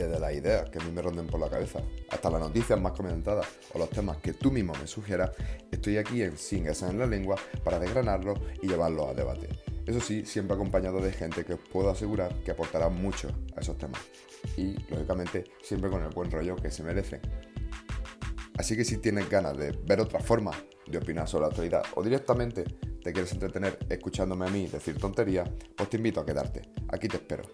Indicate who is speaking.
Speaker 1: desde las ideas que a mí me ronden por la cabeza, hasta las noticias más comentadas o los temas que tú mismo me sugieras, estoy aquí en Sin Gasas en la Lengua para desgranarlos y llevarlos a debate. Eso sí, siempre acompañado de gente que os puedo asegurar que aportará mucho a esos temas. Y, lógicamente, siempre con el buen rollo que se merecen. Así que si tienes ganas de ver otra forma de opinar sobre la actualidad o directamente te quieres entretener escuchándome a mí decir tonterías, pues te invito a quedarte. Aquí te espero.